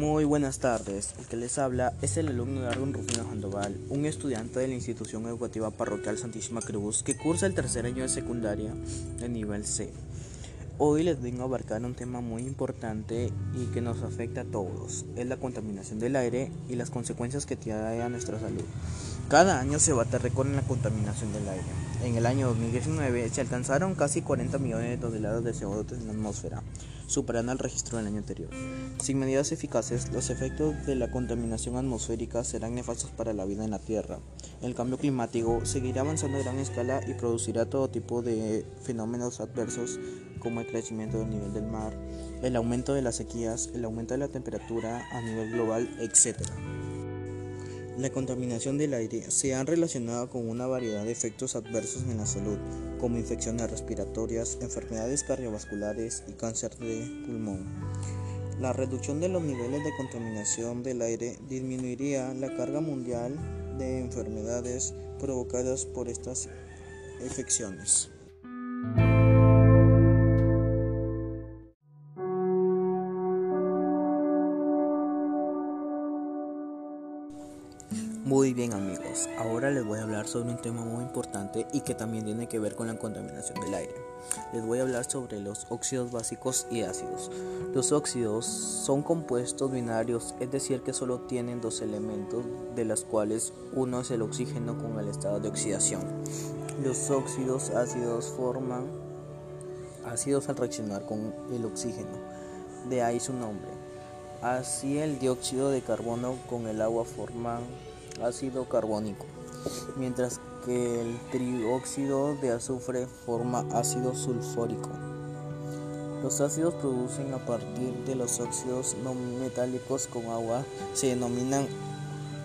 Muy buenas tardes. El que les habla es el alumno Darwin Rufino Sandoval, un estudiante de la institución educativa parroquial Santísima Cruz que cursa el tercer año de secundaria de nivel C. Hoy les vengo a abarcar un tema muy importante y que nos afecta a todos. Es la contaminación del aire y las consecuencias que tiene a nuestra salud. Cada año se bate récord en la contaminación del aire. En el año 2019 se alcanzaron casi 40 millones de toneladas de CO2 en la atmósfera, superando el registro del año anterior. Sin medidas eficaces, los efectos de la contaminación atmosférica serán nefastos para la vida en la Tierra. El cambio climático seguirá avanzando a gran escala y producirá todo tipo de fenómenos adversos como el crecimiento del nivel del mar, el aumento de las sequías, el aumento de la temperatura a nivel global, etc. La contaminación del aire se ha relacionado con una variedad de efectos adversos en la salud, como infecciones respiratorias, enfermedades cardiovasculares y cáncer de pulmón. La reducción de los niveles de contaminación del aire disminuiría la carga mundial de enfermedades provocadas por estas infecciones. Bien amigos, ahora les voy a hablar sobre un tema muy importante y que también tiene que ver con la contaminación del aire. Les voy a hablar sobre los óxidos básicos y ácidos. Los óxidos son compuestos binarios, es decir, que solo tienen dos elementos, de los cuales uno es el oxígeno con el estado de oxidación. Los óxidos ácidos forman ácidos al reaccionar con el oxígeno, de ahí su nombre. Así el dióxido de carbono con el agua forman ácido carbónico, mientras que el trióxido de azufre forma ácido sulfúrico. Los ácidos producen a partir de los óxidos no metálicos con agua se denominan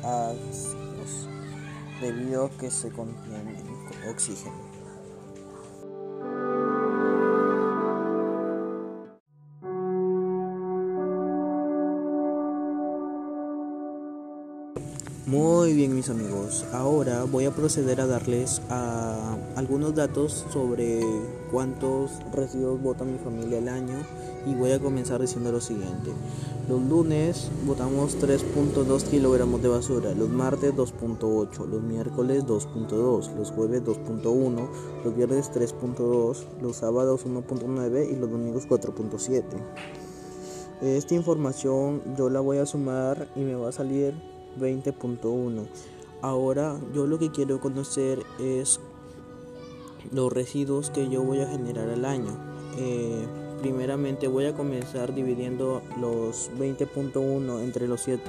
ácidos debido a que se contienen oxígeno. Muy bien mis amigos, ahora voy a proceder a darles algunos datos sobre cuántos residuos bota mi familia al año. Y voy a comenzar diciendo lo siguiente. Los lunes botamos 3.2 kilogramos de basura, los martes 2.8, los miércoles 2.2, los jueves 2.1, los viernes 3.2, los sábados 1.9 y los domingos 4.7. Esta información yo la voy a sumar y me va a salir 20.1. Ahora yo lo que quiero conocer es los residuos que yo voy a generar al año. Eh, voy a comenzar dividiendo los 20.1 entre los 7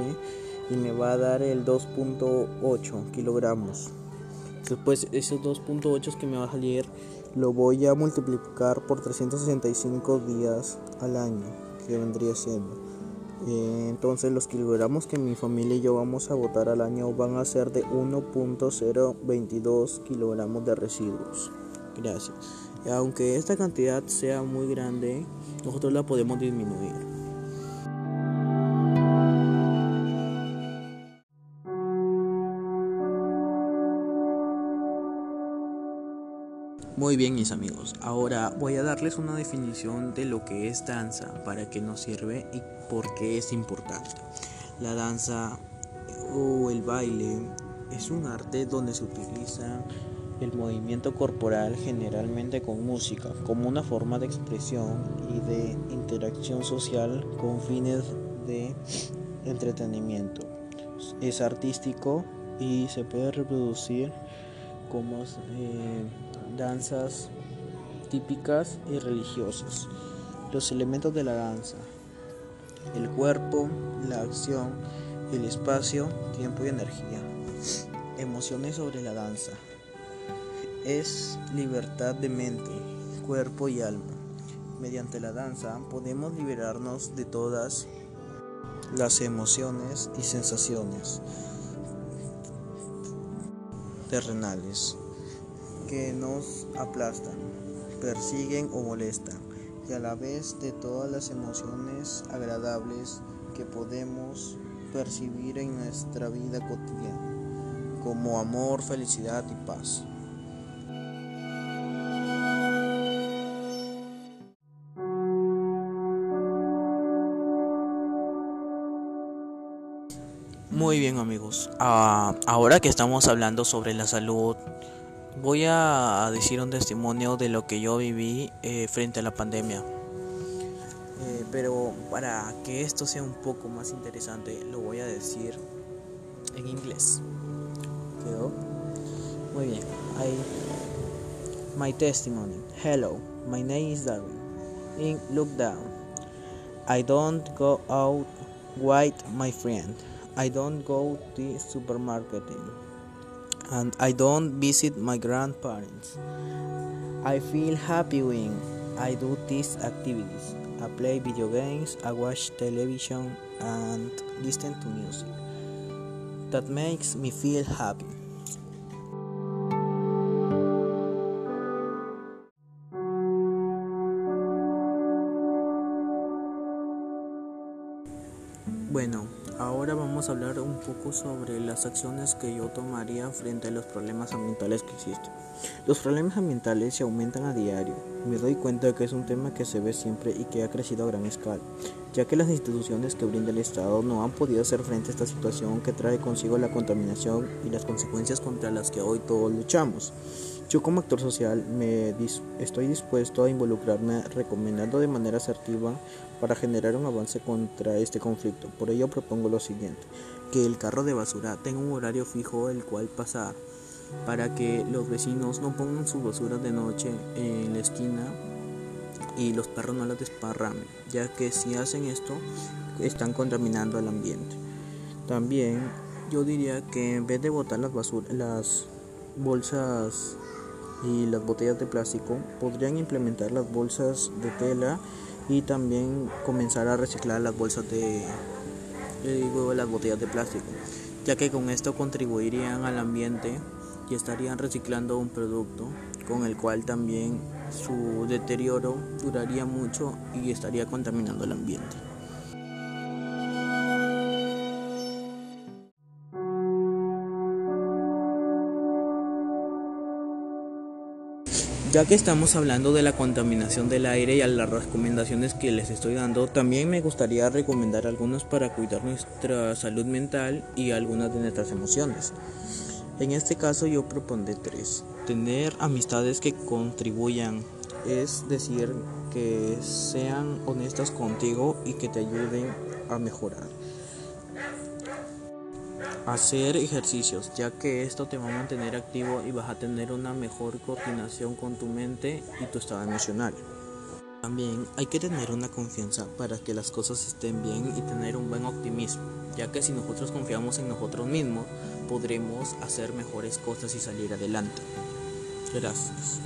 y me va a dar el 2.8 kilogramos. Después esos 2.8 que me va a salir lo voy a multiplicar por 365 días al año que vendría siendo. Eh, entonces los kilogramos que mi familia y yo vamos a botar al año van a ser de 1.022 kilogramos de residuos. Gracias. Aunque esta cantidad sea muy grande, nosotros la podemos disminuir. Muy bien mis amigos, ahora voy a darles una definición de lo que es danza, para qué nos sirve y por qué es importante. La danza o el baile es un arte donde se utiliza el movimiento corporal generalmente con música como una forma de expresión y de interacción social con fines de entretenimiento. Es artístico y se puede reproducir como eh, danzas típicas y religiosas. Los elementos de la danza. El cuerpo, la acción, el espacio, tiempo y energía. Emociones sobre la danza. Es libertad de mente, cuerpo y alma. Mediante la danza podemos liberarnos de todas las emociones y sensaciones terrenales que nos aplastan, persiguen o molestan, y a la vez de todas las emociones agradables que podemos percibir en nuestra vida cotidiana, como amor, felicidad y paz. Muy bien amigos, uh, ahora que estamos hablando sobre la salud, voy a decir un testimonio de lo que yo viví eh, frente a la pandemia. Eh, pero para que esto sea un poco más interesante, lo voy a decir en inglés. ¿Quedó? Muy bien. I, my testimony. Hello, my name is Darwin. In look down. I don't go out with my friend. I don't go to the supermarket and I don't visit my grandparents. I feel happy when I do these activities. I play video games, I watch television and listen to music. That makes me feel happy. Vamos a hablar un poco sobre las acciones que yo tomaría frente a los problemas ambientales que existen. Los problemas ambientales se aumentan a diario. Me doy cuenta de que es un tema que se ve siempre y que ha crecido a gran escala, ya que las instituciones que brinda el Estado no han podido hacer frente a esta situación que trae consigo la contaminación y las consecuencias contra las que hoy todos luchamos. Yo como actor social me estoy dispuesto a involucrarme recomendando de manera asertiva para generar un avance contra este conflicto. Por ello propongo lo siguiente, que el carro de basura tenga un horario fijo el cual pasar para que los vecinos no pongan su basura de noche en la esquina y los perros no la desparramen, ya que si hacen esto están contaminando el ambiente. También yo diría que en vez de botar las basuras, las bolsas y las botellas de plástico, podrían implementar las bolsas de tela y también comenzar a reciclar las bolsas de las botellas de plástico, ya que con esto contribuirían al ambiente y estarían reciclando un producto con el cual también su deterioro duraría mucho y estaría contaminando el ambiente. Ya que estamos hablando de la contaminación del aire y a las recomendaciones que les estoy dando, también me gustaría recomendar algunos para cuidar nuestra salud mental y algunas de nuestras emociones. En este caso yo propondré tres. Tener amistades que contribuyan, es decir, que sean honestas contigo y que te ayuden a mejorar hacer ejercicios, ya que esto te va a mantener activo y vas a tener una mejor coordinación con tu mente y tu estado emocional. También hay que tener una confianza para que las cosas estén bien y tener un buen optimismo, ya que si nosotros confiamos en nosotros mismos, podremos hacer mejores cosas y salir adelante. Gracias.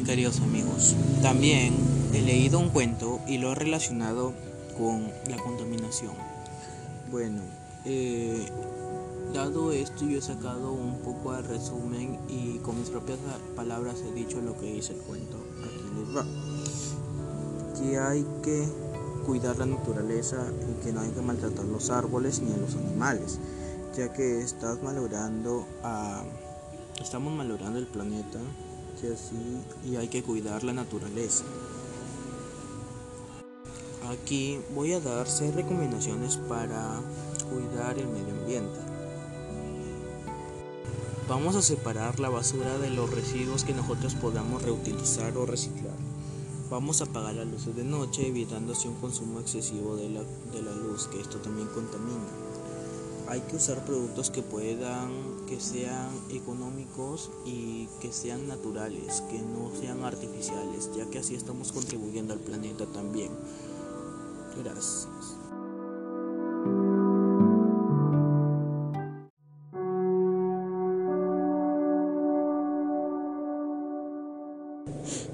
Bien, queridos amigos. También he leído un cuento y lo he relacionado con la contaminación. Bueno, eh, dado esto, yo he sacado un poco de resumen y con mis propias palabras he dicho lo que dice el cuento. Aquí va. Que hay que cuidar la naturaleza y que no hay que maltratar los árboles ni a los animales, ya que estás malogrando a, estamos malogrando el planeta así y hay que cuidar la naturaleza. Aquí voy a dar seis recomendaciones para cuidar el medio ambiente. Vamos a separar la basura de los residuos que nosotros podamos reutilizar o reciclar. Vamos a apagar las luces de noche evitando así un consumo excesivo de la, de la luz, que esto también contamina hay que usar productos que puedan, que sean económicos y que sean naturales, que no sean artificiales, ya que así estamos contribuyendo al planeta también. Gracias.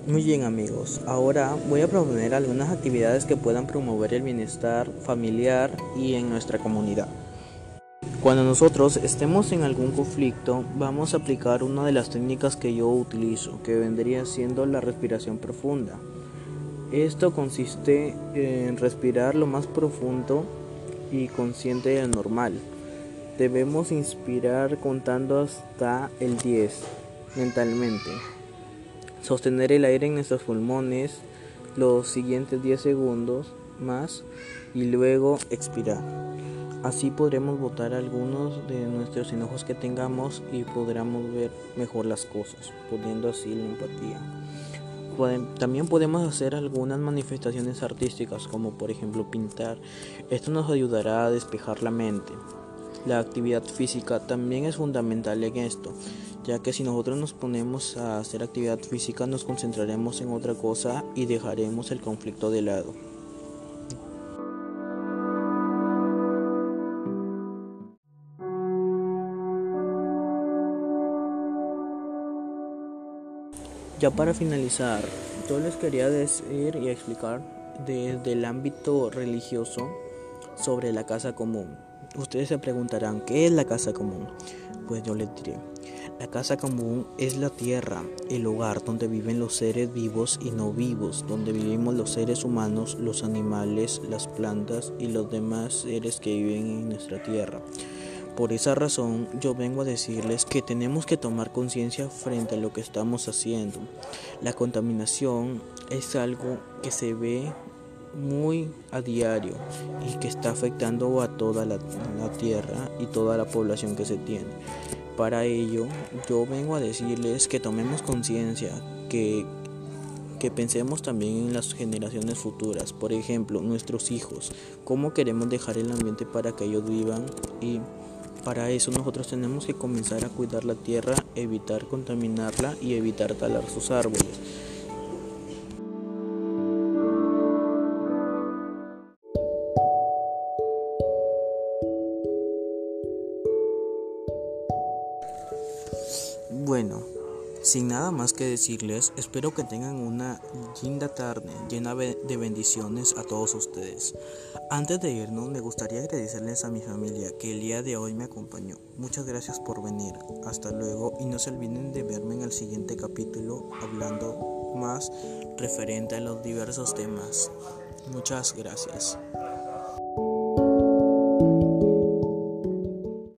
Muy bien amigos, ahora voy a proponer algunas actividades que puedan promover el bienestar familiar y en nuestra comunidad. Cuando nosotros estemos en algún conflicto, vamos a aplicar una de las técnicas que yo utilizo, que vendría siendo la respiración profunda. Esto consiste en respirar lo más profundo y consciente de normal. Debemos inspirar contando hasta el 10 mentalmente. sostener el aire en nuestros pulmones los siguientes 10 segundos más y luego expirar. Así podremos botar algunos de nuestros enojos que tengamos y podremos ver mejor las cosas, poniendo así la empatía. También podemos hacer algunas manifestaciones artísticas como por ejemplo pintar. Esto nos ayudará a despejar la mente. La actividad física también es fundamental en esto, ya que si nosotros nos ponemos a hacer actividad física nos concentraremos en otra cosa y dejaremos el conflicto de lado. Ya para finalizar, yo les quería decir y explicar desde el ámbito religioso sobre la casa común. Ustedes se preguntarán, ¿qué es la casa común? Pues yo les diré, la casa común es la tierra, el hogar donde viven los seres vivos y no vivos, donde vivimos los seres humanos, los animales, las plantas y los demás seres que viven en nuestra tierra. Por esa razón yo vengo a decirles que tenemos que tomar conciencia frente a lo que estamos haciendo. La contaminación es algo que se ve muy a diario y que está afectando a toda la, tierra y toda la población que se tiene. Para ello yo vengo a decirles que tomemos conciencia, que, que pensemos también en las generaciones futuras, por ejemplo, nuestros hijos, cómo queremos dejar el ambiente para que ellos vivan y para eso nosotros tenemos que comenzar a cuidar la tierra, evitar contaminarla y evitar talar sus árboles. Sin nada más que decirles, espero que tengan una linda tarde llena de bendiciones a todos ustedes. Antes de irnos, me gustaría agradecerles a mi familia que el día de hoy me acompañó. Muchas gracias por venir. Hasta luego y no se olviden de verme en el siguiente capítulo hablando más referente a los diversos temas. Muchas gracias.